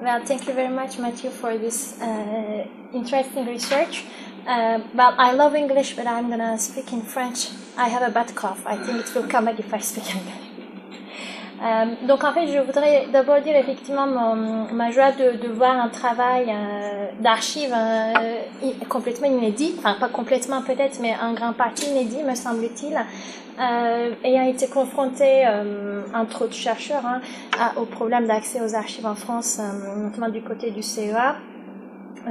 Well, thank you very much, Matthew, for this uh, interesting research. Uh, well, I love English, but I'm gonna speak in French. I have a bad cough. I think it will come back if I speak English. Euh, donc en fait, je voudrais d'abord dire effectivement ma joie de, voir un travail euh, d'archives euh, complètement inédit, enfin pas complètement peut-être, mais en grande partie inédit me semble-t-il, ayant été confronté, entre autres chercheurs, hein, au problème d'accès aux archives en France, notamment du côté du CEA.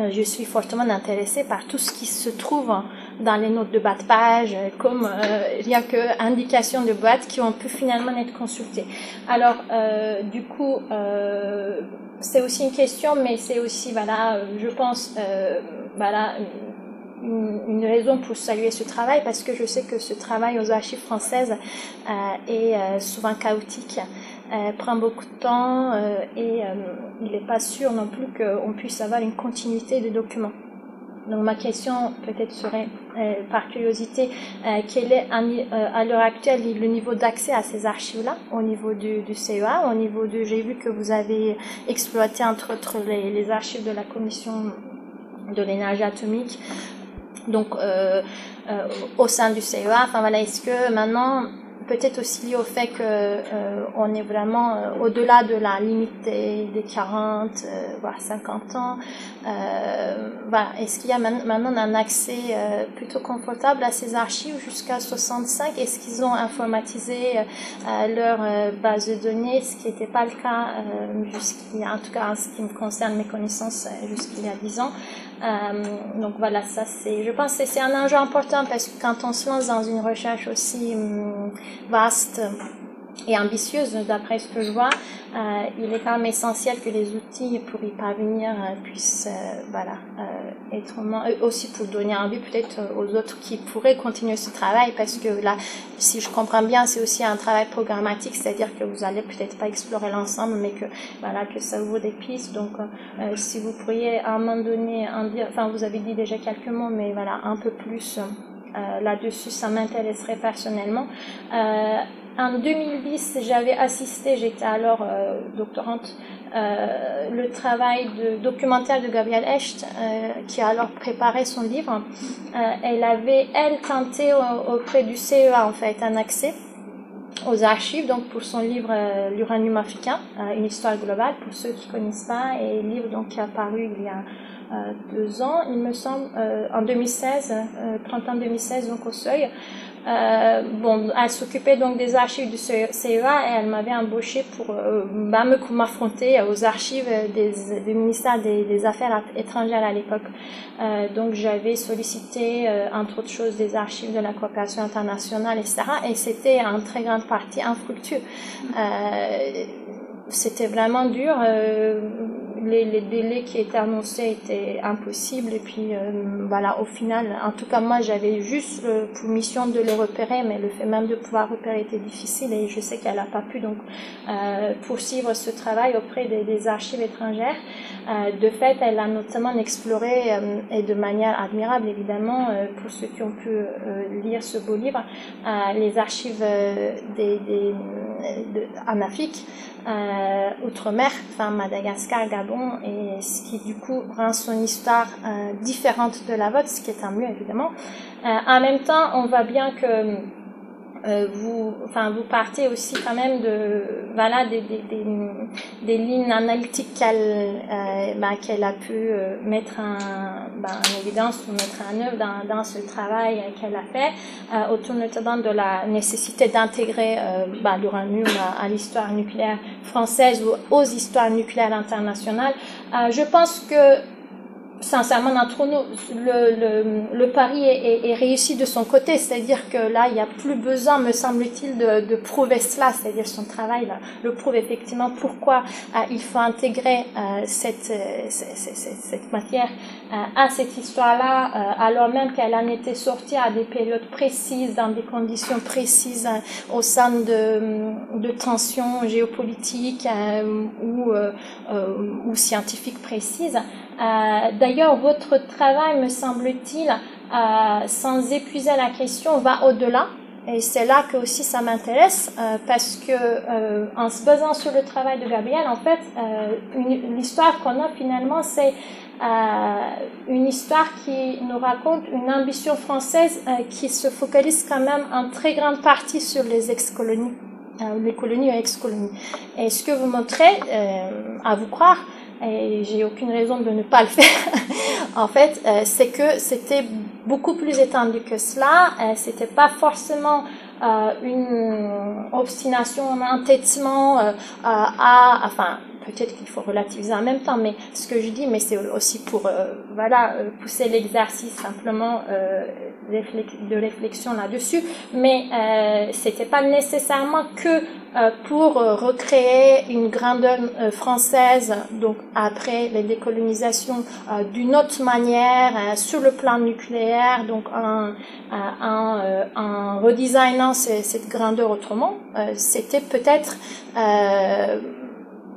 je suis fortement intéressée par tout ce qui se trouve dans les notes de bas de page, comme euh, il n'y a que indications de boîtes qui ont pu finalement être consultées. Alors, euh, du coup, euh, c'est aussi une question, mais c'est aussi, voilà, je pense, euh, voilà, une, raison pour saluer ce travail, parce que je sais que ce travail aux archives françaises euh, est euh, souvent chaotique. prend beaucoup de temps et il n'est pas sûr non plus qu'on puisse avoir une continuité de documents. Donc ma question peut-être serait, euh, par curiosité, euh, quel est euh, à l'heure actuelle le niveau d'accès à ces archives-là au niveau du, CEA, au niveau de, j'ai vu que vous avez exploité entre autres les, les archives de la Commission de l'énergie atomique, donc au sein du CEA. Enfin voilà, est-ce que maintenant peut-être aussi lié au fait que euh, on est vraiment euh, au-delà de la limite des, des 40 euh, voire 50 ans. Euh. Est-ce qu'il y a maintenant un accès plutôt confortable à ces archives jusqu'à 65 Est-ce qu'ils ont informatisé leur base de données, ce qui n'était pas le cas en tout cas en ce qui me concerne mes connaissances jusqu'il y a 10 ans? Donc voilà, ça c'est, je pense que c'est un enjeu important parce que quand on se lance dans une recherche aussi hum, vaste et ambitieuse, d'après ce que je vois, euh, il est quand même essentiel que les outils pour y parvenir euh, puissent, euh, voilà, être aussi pour donner envie peut-être aux autres qui pourraient continuer ce travail, parce que là, si je comprends bien, c'est aussi un travail programmatique, c'est-à-dire que vous allez peut-être pas explorer l'ensemble, mais que voilà, que ça ouvre des pistes. Donc, si vous pourriez à un moment donné enfin, vous avez dit déjà quelques mots, mais voilà, un peu plus. Là-dessus, ça m'intéresserait personnellement. En 2010, j'avais assisté, j'étais alors euh, doctorante, euh, le travail documentaire de Gabrielle Echt, euh, qui a alors préparé son livre. elle avait, elle, tenté auprès du CEA, en fait, un accès aux archives, donc pour son livre L'uranium africain, une histoire globale, pour ceux qui connaissent pas, et livre donc qui est apparu il y a euh, deux ans, il me semble, euh, en 2016, euh, printemps 2016, donc au seuil. Euh, bon, elle s'occupait donc des archives du CEA et elle m'avait embauché pour euh, bah, m'affronter aux archives des, du ministère des, Affaires étrangères à l'époque. Euh, donc j'avais sollicité, entre autres choses, des archives de la coopération internationale, etc. Et c'était en très grande partie infructueux. c'était vraiment dur les, délais qui étaient annoncés étaient impossibles. Et puis euh, voilà au final en tout cas moi j'avais juste euh, pour mission de le repérer mais le fait même de pouvoir repérer était difficile et je sais qu'elle n'a pas pu donc euh, poursuivre ce travail auprès des archives étrangères euh, de fait elle a notamment exploré euh, et de manière admirable évidemment pour ceux qui ont pu lire ce beau livre les archives des, des de, en Afrique outre-mer enfin Madagascar Gabon et ce qui du coup rend son histoire euh, différente de la vôtre, ce qui est un mieux évidemment. Euh, en même temps, on voit bien que euh, vous, enfin, vous partez aussi quand même de, voilà, des, des, des, lignes analytiques qu'elle, euh, bah, qu'elle a pu euh, mettre en, bah, en, évidence ou mettre en œuvre dans, dans ce travail qu'elle a fait, euh, autour notamment de la nécessité d'intégrer bah, l'uranium à l'histoire nucléaire française ou aux histoires nucléaires internationales. je pense que sincèrement, d'entre nous, le, le, le pari est, est, est, réussi de son côté, c'est-à-dire que là, il n'y a plus besoin, me semble-t-il, de, de, prouver cela, c'est-à-dire son travail là, le prouve effectivement pourquoi euh, il faut intégrer euh, cette, euh, cette, cette, cette, matière euh, à cette histoire-là, alors même qu'elle en était sortie à des périodes précises, dans des conditions précises, au sein de, de tensions géopolitiques ou, ou scientifiques précises. Euh, d'ailleurs, votre travail, me semble-t-il, euh, sans épuiser la question, va au-delà et c'est là que aussi ça m'intéresse parce que en se basant sur le travail de Gabriel, en fait, l'histoire qu'on a finalement, c'est une histoire qui nous raconte une ambition française qui se focalise quand même en très grande partie sur les ex-colonies, les colonies et ex-colonies. Et ce que vous montrez, à vous croire, et j'ai aucune raison de ne pas le faire. en fait, euh, c'est que c'était beaucoup plus étendu que cela. Euh, c'était pas forcément euh, une obstination, un entêtement euh, à, enfin, peut-être qu'il faut relativiser en même temps, mais ce que je dis, mais c'est aussi pour euh, voilà pousser l'exercice simplement de réflexion là-dessus, mais euh, c'était pas nécessairement que pour recréer une grandeur française, donc après les décolonisations, d'une autre manière sur le plan nucléaire, donc en, en, en redesignant cette grandeur autrement, c'était peut-être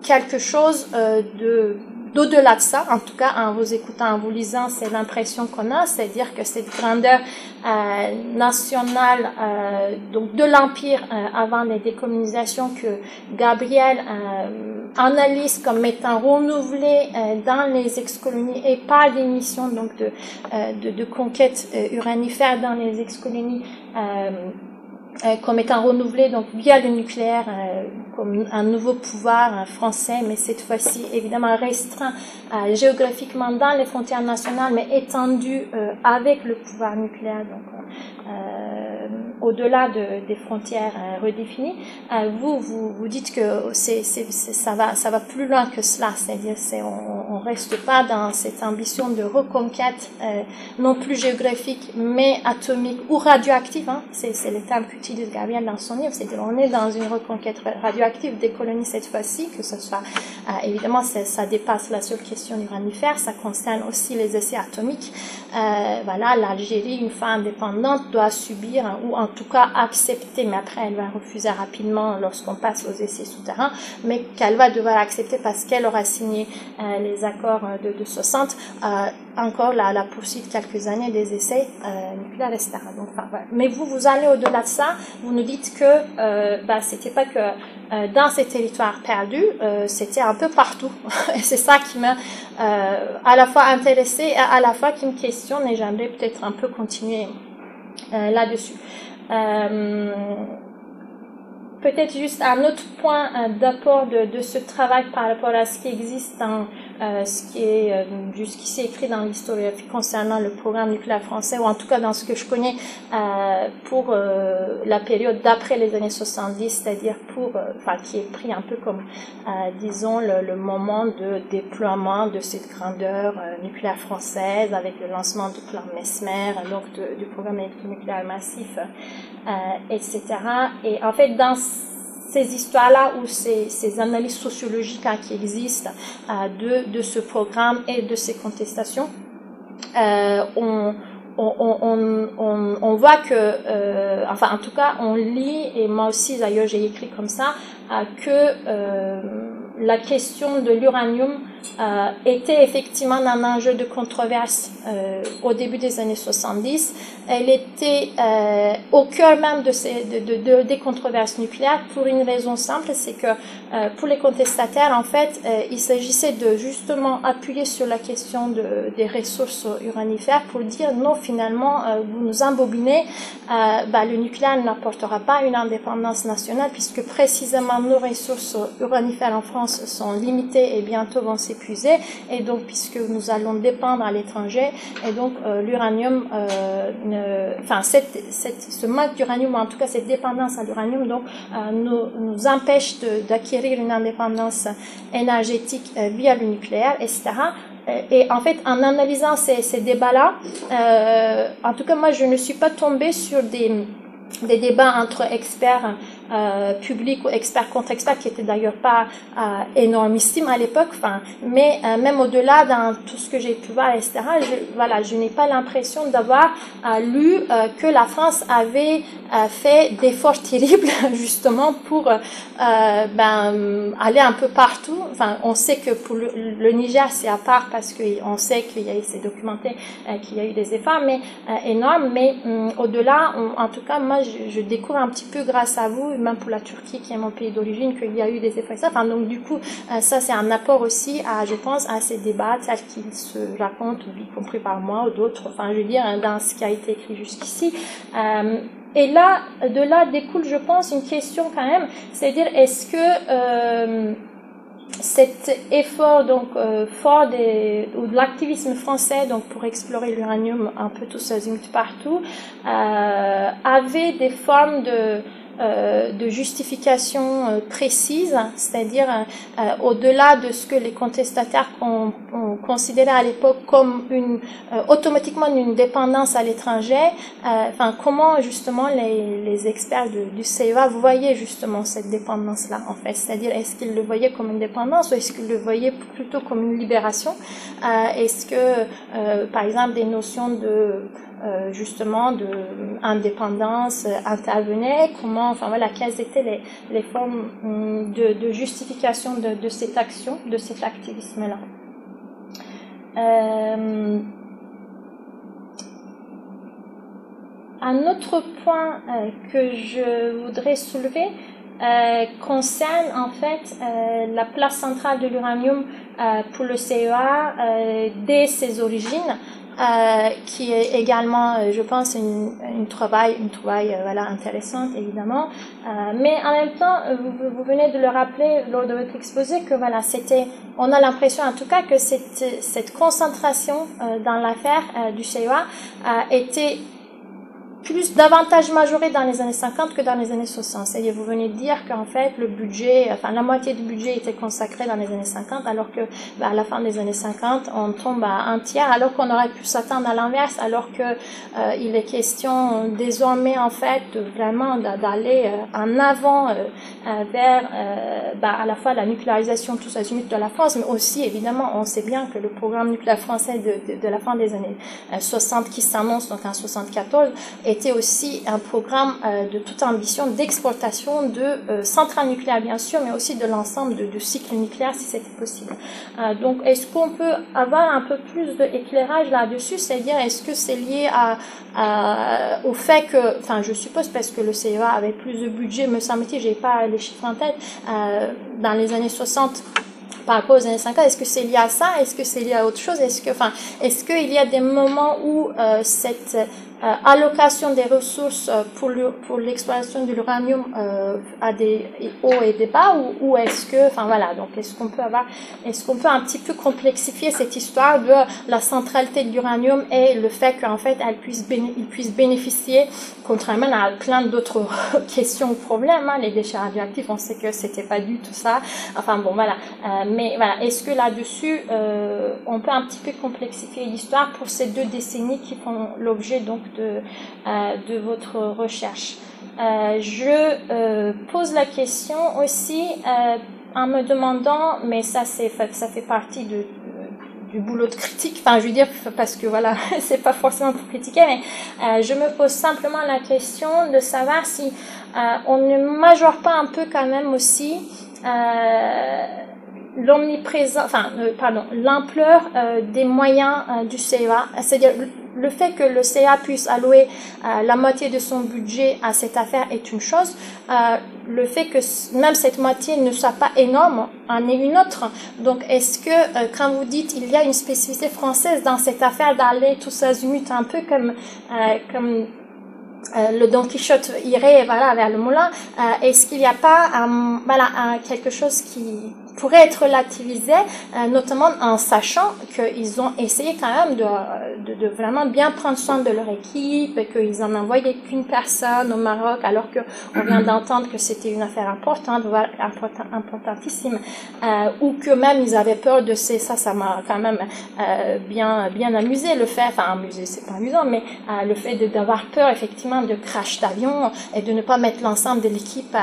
quelque chose euh, de d'au-delà de ça, en tout cas en vous écoutant, en vous lisant, c'est l'impression qu'on a, c'est-à-dire que cette grandeur euh, nationale euh, donc de l'empire euh, avant les décolonisations que Gabriel euh, analyse comme étant renouvelée euh, dans les ex-colonies et par des missions donc de, de, de conquête uranifère dans les ex-colonies euh, comme étant renouvelé donc via le nucléaire euh, comme un nouveau pouvoir français, mais cette fois-ci évidemment restreint euh, géographiquement dans les frontières nationales, mais étendu avec le pouvoir nucléaire. Au-delà de, des frontières redéfinies, vous, vous, vous dites que c'est, c'est, ça, va, ça va plus loin que cela, c'est-à-dire c'est, on ne reste pas dans cette ambition de reconquête, non plus géographique, mais atomique ou radioactive, hein, c'est, c'est le terme que utilise Gabriel dans son livre, c'est qu'on est dans une reconquête radioactive des colonies cette fois-ci, que ce soit, euh, évidemment, ça dépasse la seule question uranifère, ça concerne aussi les essais atomiques. Euh, voilà, l'Algérie, une fois indépendante, doit subir, ou en tout cas accepter, mais après elle va refuser rapidement lorsqu'on passe aux essais souterrains, mais qu'elle va devoir accepter parce qu'elle aura signé euh, les accords de, de 60, encore la, la poursuite quelques années des essais nucléaires, etc. Donc. Mais vous, vous allez au-delà de ça, vous nous dites que euh, bah, c'était pas que euh, dans ces territoires perdus, euh, c'était un peu partout. et c'est ça qui m'a euh, à la fois intéressé et à la fois qui me questionne et j'aimerais peut-être un peu continuer euh, là-dessus. Peut-être juste un autre point d'apport de, de, ce travail par rapport à ce qui existe dans euh, ce qui est euh, écrit dans l'historiographie concernant le programme nucléaire français, ou en tout cas dans ce que je connais euh, pour euh, la période d'après les années 70, c'est-à-dire pour, enfin, qui est pris un peu comme, disons, le, moment de déploiement de cette grandeur nucléaire française avec le lancement du plan Mesmer, donc du programme électronucléaire massif, etc. Et en fait, dans ces histoires-là ou ces, ces, analyses sociologiques hein, qui existent euh, de, de, ce programme et de ces contestations, euh, on, on, on, on, voit que, euh, enfin en tout cas, on lit, et moi aussi d'ailleurs j'ai écrit comme ça, euh, que euh, la question de l'uranium euh, était effectivement un enjeu de controverse euh, au début des années 70. Elle était euh, au cœur même de, ces, de, de, de, des controverses nucléaires pour une raison simple, c'est que euh, pour les contestataires, en fait, euh, il s'agissait de justement appuyer sur la question de, des ressources uranifères pour dire non, finalement, euh, vous nous embobinez, bah, le nucléaire n'apportera pas une indépendance nationale puisque précisément nos ressources uranifères en France sont limitées et bientôt vont se épuisé et donc puisque nous allons dépendre à l'étranger et donc euh, l'uranium, euh, enfin ce manque d'uranium, en tout cas cette dépendance à l'uranium, donc euh, nous, nous empêche d'acquérir une indépendance énergétique via le nucléaire, etc. Et en fait, en analysant ces, ces débats-là, en tout cas moi je ne suis pas tombée sur des des débats entre experts public ou expert contre expert qui était d'ailleurs pas énormissime à l'époque. Enfin, mais même au-delà dans tout ce que j'ai pu voir, etc. Je, voilà, je n'ai pas l'impression d'avoir lu que la France avait fait d'efforts terribles justement pour ben, aller un peu partout. Enfin, on sait que pour le, Niger c'est à part parce qu'on sait qu'il y a c'est documenté qu'il y a eu des efforts, mais énormes. Mais hum, au-delà, en tout cas, moi, je, découvre un petit peu grâce à vous, même pour la Turquie, qui est mon pays d'origine, qu'il y a eu des efforts. Enfin, donc, du coup, euh, ça, c'est un apport aussi, à, je pense, à ces débats tels qu'ils se racontent, y compris par moi ou d'autres, enfin, je veux dire, hein, dans ce qui a été écrit jusqu'ici. Euh, et là, de là découle, je pense, une question quand même, c'est-à-dire, est-ce que... Euh, cet effort donc fort des, ou de l'activisme français donc pour explorer l'uranium un peu tous azimuts partout avait des formes de de justification euh, précise, c'est-à-dire euh, au-delà de ce que les contestataires ont, considéré à l'époque comme une automatiquement une dépendance à l'étranger. enfin, comment justement les, les experts du CEA voyaient justement cette dépendance-là en fait, c'est-à-dire est-ce qu'ils le voyaient comme une dépendance ou est-ce qu'ils le voyaient plutôt comme une libération? Est-ce que, par exemple, des notions de euh, justement de indépendance intervenait, comment, enfin voilà, quelles étaient les, formes hum, de, justification de, cette action, de cet activisme-là? Euh, un autre point euh, que je voudrais soulever euh, concerne en fait euh, la place centrale de l'uranium euh, pour le CEA dès ses origines. Euh, qui est également, euh, je pense, une, une trouvaille, une trouvaille euh, voilà, intéressante, évidemment. mais en même temps, vous, vous, venez de le rappeler lors de votre exposé que voilà, c'était, on a l'impression en tout cas que cette, cette concentration dans l'affaire du CEA était plus davantage majoré dans les années 50 que dans les années 60. C'est-à-dire, vous venez de dire qu'en fait, le budget, enfin, la moitié du budget était consacré dans les années 50, alors que, bah, à la fin des années 50, on tombe à un tiers, alors qu'on aurait pu s'attendre à l'inverse, alors que euh, il est question désormais, en fait, vraiment d'aller euh, en avant euh, vers, bah, à la fois la nucléarisation tous azimuts de la France, mais aussi, évidemment, on sait bien que le programme nucléaire français de, de, de la fin des années 60 qui s'annonce, donc en 74, était aussi un programme euh, de toute ambition d'exportation de euh, centrales nucléaires, bien sûr, mais aussi de l'ensemble de, de cycles nucléaires, si c'était possible. Euh, donc, est-ce qu'on peut avoir un peu plus d'éclairage là-dessus? C'est-à-dire, est-ce que c'est lié au fait que, enfin, je suppose parce que le CEA avait plus de budget, me semble-t-il, j'ai pas les chiffres en tête, dans les années 60, par rapport aux années 50 Est-ce que c'est lié à ça? Est-ce que c'est lié à autre chose? Est-ce que, est-ce qu'il y a des moments où cette euh, allocation des ressources euh, pour, l'exploitation de l'uranium euh, à des hauts et des bas ou, ou est-ce que, enfin voilà, donc est-ce qu'on peut avoir, est-ce qu'on peut un petit peu complexifier cette histoire de la centralité de l'uranium et le fait qu'en fait elle puisse, il puisse bénéficier, contrairement à plein d'autres questions ou problèmes, hein, les déchets radioactifs, on sait que c'était pas du tout ça, enfin bon voilà, mais voilà, est-ce que là-dessus on peut un petit peu complexifier l'histoire pour ces deux décennies qui font l'objet donc de, euh, de votre recherche. Euh, je euh, pose la question aussi en me demandant, mais ça, ça fait partie du boulot de critique, enfin je veux dire parce que voilà, c'est pas forcément pour critiquer, mais je me pose simplement la question de savoir si on ne majore pas un peu quand même aussi l'omniprésence, enfin pardon, l'ampleur des moyens du CEA, c'est-à-dire le fait que le CA puisse allouer euh, la moitié de son budget à cette affaire est une chose. Euh, le fait que même cette moitié ne soit pas énorme en est une autre. Donc, est-ce que euh, quand vous dites il y a une spécificité française dans cette affaire d'aller tous azimuts un peu comme comme le Don Quichotte irait voilà vers le moulin, est-ce qu'il n'y a pas voilà quelque chose qui pourrait être relativisé, euh, notamment en sachant qu'ils ont essayé quand même de, de, vraiment bien prendre soin de leur équipe et qu'ils n'en envoyaient qu'une personne au Maroc, alors qu'on vient d'entendre que c'était une affaire importante, voire importantissime, euh, ou que même ils avaient peur de ces, ça, ça m'a quand même euh, bien, bien amusé le fait, enfin amusé, c'est pas amusant, mais euh, le fait d'avoir peur effectivement de crash d'avion et de ne pas mettre l'ensemble de l'équipe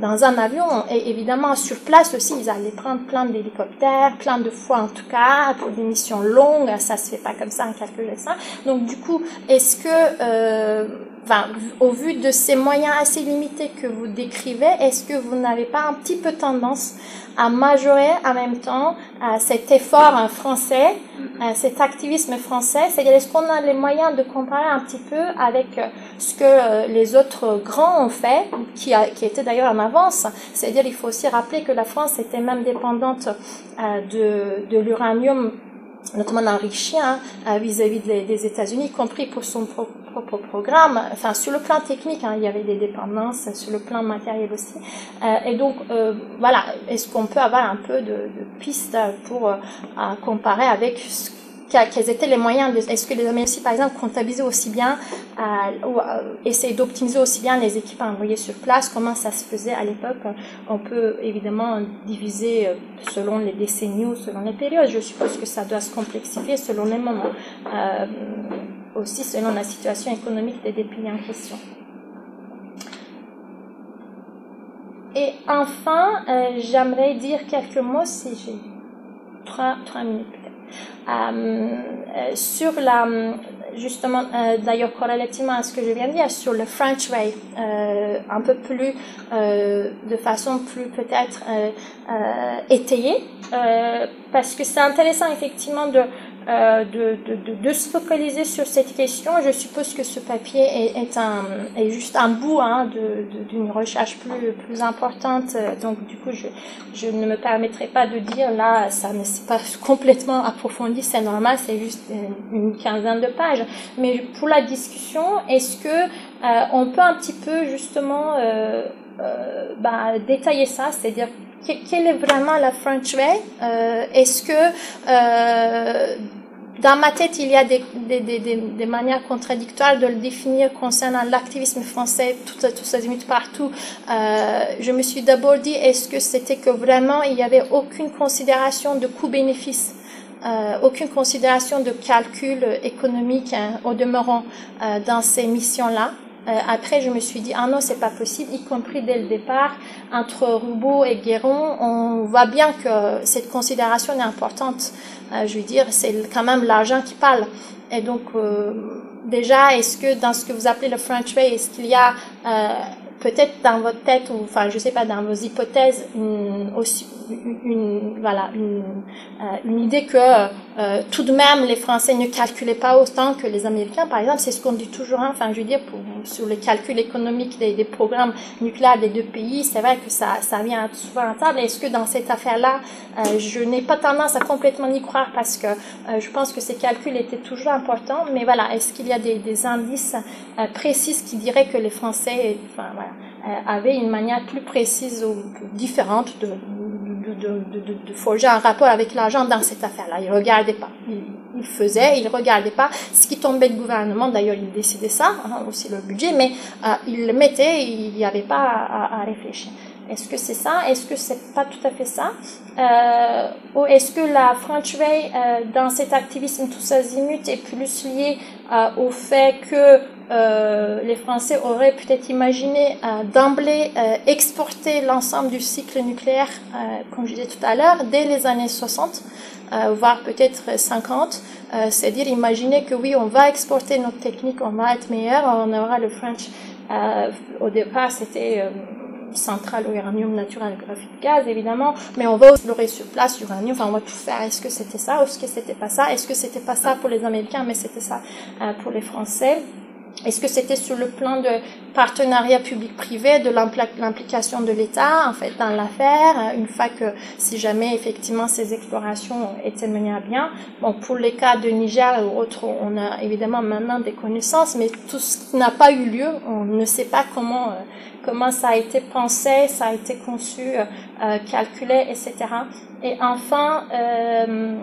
dans un avion. Et évidemment, sur place aussi, ils allaient prendre plein d'hélicoptères, plein de fois en tout cas, pour des missions longues, ça se fait pas comme ça en quelques ça. Donc du coup, est-ce que, euh, enfin, au vu de ces moyens assez limités que vous décrivez, est-ce que vous n'avez pas un petit peu tendance à majorer en même temps euh, cet effort français, euh, cet activisme français? C'est-à-dire, est-ce qu'on a les moyens de comparer un petit peu avec euh, ce que les autres grands ont fait, qui, a, qui était d'ailleurs en avance? C'est-à-dire, il faut aussi rappeler que la France était même dépendante de, de l'uranium notamment enrichi hein, vis-à-vis des, États-Unis, y compris pour son propre, programme. Enfin, sur le plan technique, hein, il y avait des dépendances, sur le plan matériel aussi. Euh, et donc, euh, voilà, est-ce qu'on peut avoir un peu de, pistes pour euh, comparer avec ce quels étaient les moyens Est-ce que les Américains, par exemple, comptabilisaient aussi bien, euh, ou euh, essayaient d'optimiser aussi bien les équipes envoyées sur place? Comment ça se faisait à l'époque? On peut évidemment diviser euh, selon les décennies ou selon les périodes. Je suppose que ça doit se complexifier selon les moments, aussi selon la situation économique des pays en question. Et enfin, j'aimerais dire quelques mots si j'ai trois, minutes sur la, justement, euh, d'ailleurs corrélativement à ce que je viens de dire, sur le French Way, un peu plus, de façon plus peut-être étayée, parce que c'est intéressant effectivement de euh, de, de, de, se focaliser sur cette question. Je suppose que ce papier est, est, un, est juste un bout hein, d'une recherche plus, plus importante. Donc, du coup, je, je ne me permettrai pas de dire là, ça ne s'est pas complètement approfondi, c'est normal, c'est juste une quinzaine de pages. Mais pour la discussion, est-ce que euh, on peut un petit peu justement euh, euh bah, détailler ça, c'est-à-dire quelle est vraiment la French way euh, Est-ce que euh, dans ma tête, il y a des, des, des, des, manières contradictoires de le définir concernant l'activisme français, tout, tout ça partout. Euh, je me suis d'abord dit, est-ce que c'était que vraiment il n'y avait aucune considération de coût-bénéfice euh, aucune considération de calcul économique hein, au demeurant euh, dans ces missions-là? Euh, après, je me suis dit, ah non, c'est pas possible, y compris dès le départ, entre Roubaud et Guéron, on voit bien que cette considération est importante. Euh, je veux dire, c'est quand même l'argent qui parle. Et donc, euh, déjà, est-ce que dans ce que vous appelez le French Way, est-ce qu'il y a peut-être dans votre tête, ou enfin, je sais pas, dans vos hypothèses, une, aussi, une, voilà, une, euh, une idée que euh, tout de même les Français ne calculaient pas autant que les Américains, par exemple, c'est ce qu'on dit toujours, hein, enfin je veux dire, pour, sur les calculs économiques des, des programmes nucléaires des deux pays, c'est vrai que ça, ça vient souvent à table. Est-ce que dans cette affaire-là, euh, je n'ai pas tendance à complètement y croire parce que je pense que ces calculs étaient toujours importants, mais voilà, est-ce qu'il y a des, des indices précis qui diraient que les Français, enfin voilà, avaient une manière plus précise ou différente de, forger un rapport avec l'argent dans cette affaire-là. Il ne regardait pas. Il, faisait, il ne regardait pas ce qui tombait du gouvernement. D'ailleurs, il décidait ça, hein, aussi le budget, mais euh, il le mettait, il n'y avait pas à, réfléchir. Est-ce que c'est ça? Est-ce que c'est pas tout à fait ça? Euh, Ou est-ce que la French Way, euh, dans cet activisme tous azimuts, est plus liée euh, au fait que euh, les Français auraient peut-être imaginé euh, d'emblée exporter l'ensemble du cycle nucléaire, comme je disais tout à l'heure, dès les années 60, voire peut-être 50. C'est-à-dire imaginer que oui, on va exporter notre technique, on va être meilleur, on aura le French. au départ, c'était centrale au uranium naturel graphite gaz, évidemment, mais on va explorer sur place l'uranium, enfin on va tout faire. Est-ce que c'était ça ou est-ce que c'était pas ça? Est-ce que c'était pas ça pour les Américains, mais c'était ça euh, pour les Français? Est-ce que c'était sur le plan de partenariat public-privé, de l'implication de l'État en fait dans l'affaire, une fois que si jamais effectivement ces explorations étaient menées à bien? Bon, pour les cas de Niger ou autres, on a évidemment maintenant des connaissances, mais tout ce n'a pas eu lieu, on ne sait pas comment euh, comment ça a été pensé, ça a été conçu, euh, calculé, etc. Et enfin, euh,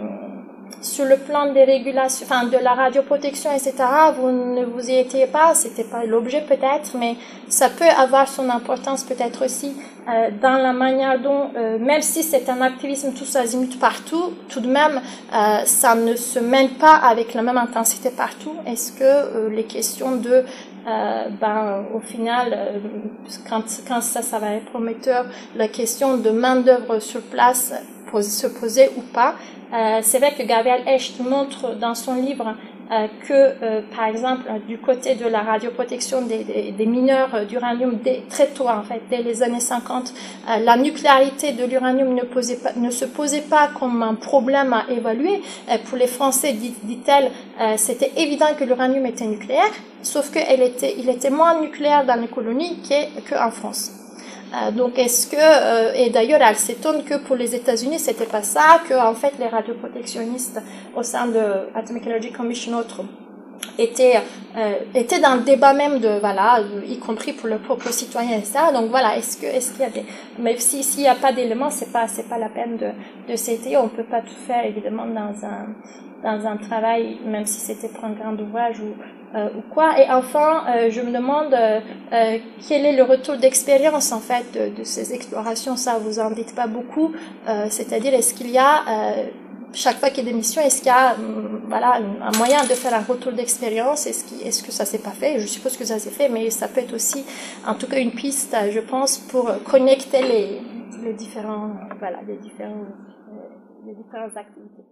sur le plan des régulations, enfin de la radioprotection, etc., vous ne vous y étiez pas, c'était pas l'objet peut-être, mais ça peut avoir son importance peut-être aussi euh, dans la manière dont, euh, même si c'est un activisme tous azimuts partout, tout de même, euh, ça ne se mène pas avec la même intensité partout. Est-ce que euh, les questions de ben, au final, quand, quand ça, ça va être prometteur, la question de main-d'œuvre sur place se poser ou pas. Euh, c'est vrai que Gabriel Echt montre dans son livre euh, que, euh, par exemple, du côté de la radioprotection des, mineurs d'uranium très tôt, en fait, dès les années 50, la nucléarité de l'uranium ne, se posait pas comme un problème à évaluer. pour les Français, dit-elle, c'était évident que l'uranium était nucléaire, sauf qu'il était, il était moins nucléaire dans les colonies qu'en France. Euh, donc est-ce que euh, et d'ailleurs elle s'étonne que pour les États-Unis c'était pas ça que en fait les radioprotectionnistes au sein de Atomic Energy Commission autres étaient euh, étaient dans le débat même de voilà y compris pour le propre citoyen ça. Donc voilà est-ce que est-ce qu'il y a des mais si s'il n'y a pas d'éléments c'est pas c'est pas la peine de de s'étayer on peut pas tout faire évidemment dans un dans un travail, même si c'était pour un grand ouvrage ou, ou quoi. Et enfin, euh, je me demande euh, euh, quel est le retour d'expérience en fait de, de, ces explorations. Ça, vous en dites pas beaucoup. Euh, c'est-à-dire, est-ce qu'il y a chaque fois qu'il y a des missions, est-ce qu'il y a hum, voilà, un moyen de faire un retour d'expérience? Est-ce qu est que ça s'est pas fait? Je suppose que ça s'est fait, mais ça peut être aussi, en tout cas, une piste, je pense, pour connecter les, les différents, voilà, les différents, les différentes activités.